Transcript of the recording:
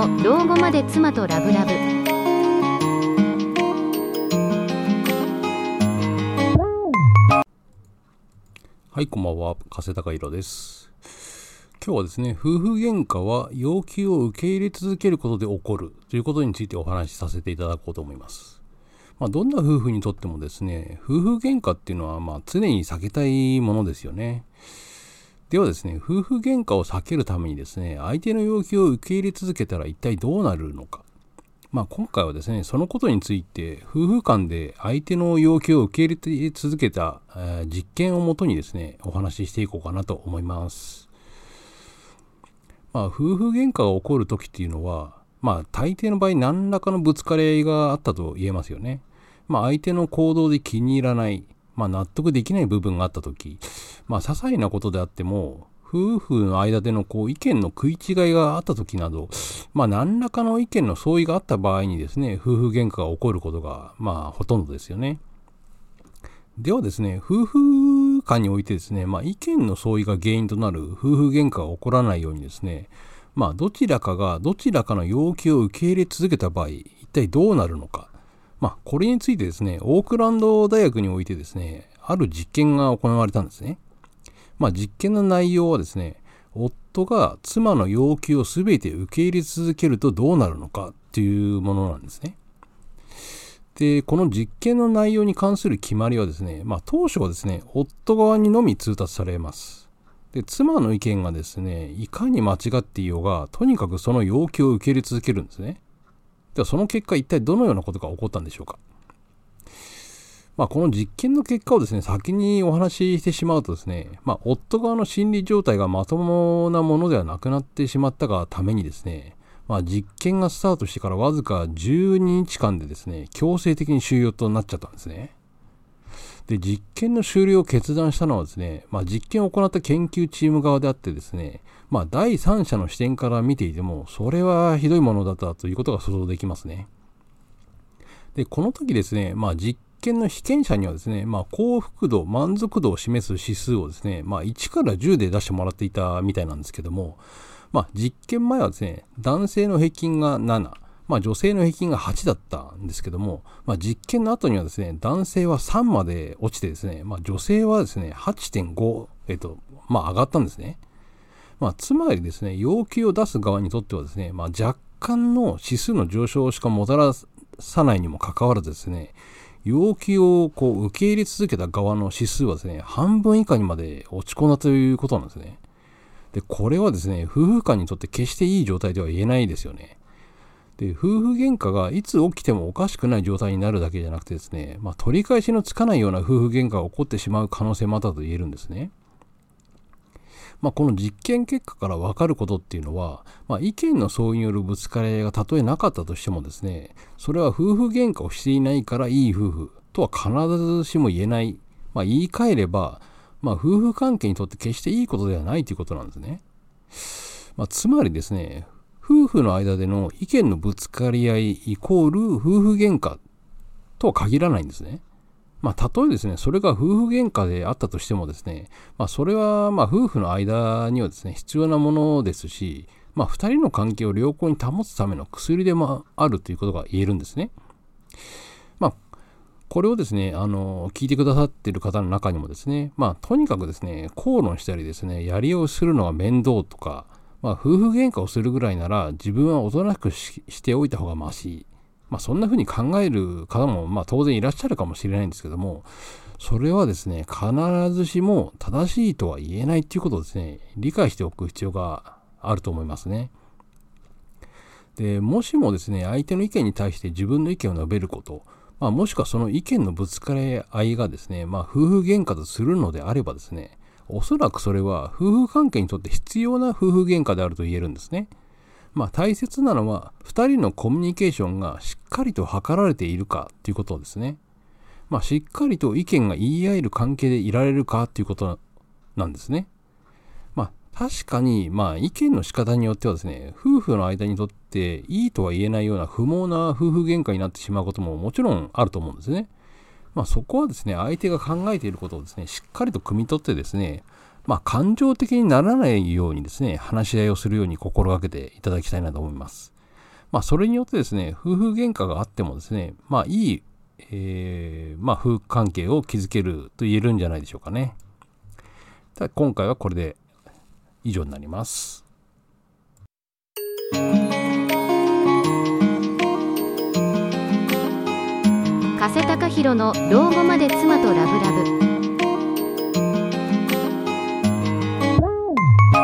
の老後まで妻とラブラブはい、こんばんは。加瀬隆弘です。今日はですね、夫婦喧嘩は要求を受け入れ続けることで起こるということについてお話しさせていただこうと思います。まあ、どんな夫婦にとってもですね、夫婦喧嘩っていうのはまあ常に避けたいものですよね。ではですね、夫婦喧嘩を避けるためにですね、相手の要求を受け入れ続けたら一体どうなるのか。まあ、今回はですね、そのことについて、夫婦間で相手の要求を受け入れ続けた、え実験をもとにですね、お話ししていこうかなと思います。まあ、夫婦喧嘩が起こる時っていうのは、まあ、大抵の場合何らかのぶつかり合いがあったと言えますよね。まあ、相手の行動で気に入らない、まあ、納得できない部分があった時、まあ、些細なことであっても、夫婦の間でのこう意見の食い違いがあった時など、まあ、何らかの意見の相違があった場合にですね、夫婦喧嘩が起こることが、まあ、ほとんどですよね。ではですね、夫婦間においてですね、まあ、意見の相違が原因となる夫婦喧嘩が起こらないようにですね、まあ、どちらかがどちらかの要求を受け入れ続けた場合、一体どうなるのか。まあ、これについてですね、オークランド大学においてですね、ある実験が行われたんですね。まあ、実験の内容はですね、夫が妻の要求を全て受け入れ続けるとどうなるのかっていうものなんですね。で、この実験の内容に関する決まりはですね、まあ、当初はですね、夫側にのみ通達されます。で、妻の意見がですね、いかに間違っていようが、とにかくその要求を受け入れ続けるんですね。では、その結果、一体どのようなことが起こったんでしょうか？まあ、この実験の結果をですね、先にお話ししてしまうとですね、まあ、夫側の心理状態がまともなものではなくなってしまったがためにですね、まあ、実験がスタートしてからわずか12日間でですね、強制的に収容となっちゃったんですね。で、実験の終了を決断したのはですね、まあ、実験を行った研究チーム側であってですね、まあ、第三者の視点から見ていても、それはひどいものだったということが想像できますね。で、この時ですね、まあ、実験の被験者にはですね、まあ、幸福度、満足度を示す指数をですね、まあ、1から10で出してもらっていたみたいなんですけども、まあ、実験前はですね、男性の平均が7、まあ、女性の平均が8だったんですけども、まあ、実験の後にはですね、男性は3まで落ちてですね、まあ、女性はですね、8.5、えっと、まあ、上がったんですね。まあ、つまりですね、要求を出す側にとってはですね、まあ、若干の指数の上昇しかもたらさないにもかかわらずですね、要求をこう受け入れ続けた側の指数はですね、半分以下にまで落ち込んだということなんですね。で、これはですね、夫婦間にとって決していい状態では言えないですよね。で、夫婦喧嘩がいつ起きてもおかしくない状態になるだけじゃなくてですね、まあ、取り返しのつかないような夫婦喧嘩が起こってしまう可能性もあったと言えるんですね。まあ、この実験結果から分かることっていうのは、まあ、意見の相違によるぶつかり合いがたとえなかったとしてもですね、それは夫婦喧嘩をしていないからいい夫婦とは必ずしも言えない。まあ、言い換えれば、まあ、夫婦関係にとって決していいことではないということなんですね。まあ、つまりですね、夫婦の間での意見のぶつかり合いイコール夫婦喧嘩とは限らないんですね。まあ、たとえですね、それが夫婦喧嘩であったとしてもですね、まあ、それは、まあ、夫婦の間にはですね、必要なものですし、まあ、二人の関係を良好に保つための薬でもあるということが言えるんですね。まあ、これをですね、あの、聞いてくださっている方の中にもですね、まあ、とにかくですね、口論したりですね、やりをするのが面倒とか、まあ、夫婦喧嘩をするぐらいなら、自分はおとなしくししておいた方がまし。まあ、そんな風に考える方も、まあ、当然いらっしゃるかもしれないんですけども、それはですね、必ずしも正しいとは言えないっていうことをですね、理解しておく必要があると思いますね。で、もしもですね、相手の意見に対して自分の意見を述べること、まあ、もしくはその意見のぶつかり合いがですね、まあ、夫婦喧嘩とするのであればですね、おそらくそれは夫婦関係にとって必要な夫婦喧嘩であると言えるんですね。まあ大切なのは2人のコミュニケーションがしっかりと図られているかということですね。まあしっかりと意見が言い合える関係でいられるかということなんですね。まあ確かにまあ意見の仕方によってはですね、夫婦の間にとっていいとは言えないような不毛な夫婦喧嘩になってしまうことももちろんあると思うんですね。まあそこはですね、相手が考えていることをですね、しっかりと汲み取ってですね、まあ、感情的にならないようにですね、話し合いをするように心がけていただきたいなと思います。まあ、それによってですね、夫婦喧嘩があってもですね、まあ、いい、えー、まあ、夫婦関係を築けると言えるんじゃないでしょうかね。ただ今回はこれで以上になります。加瀬隆弘の老後まで妻とラブラブ。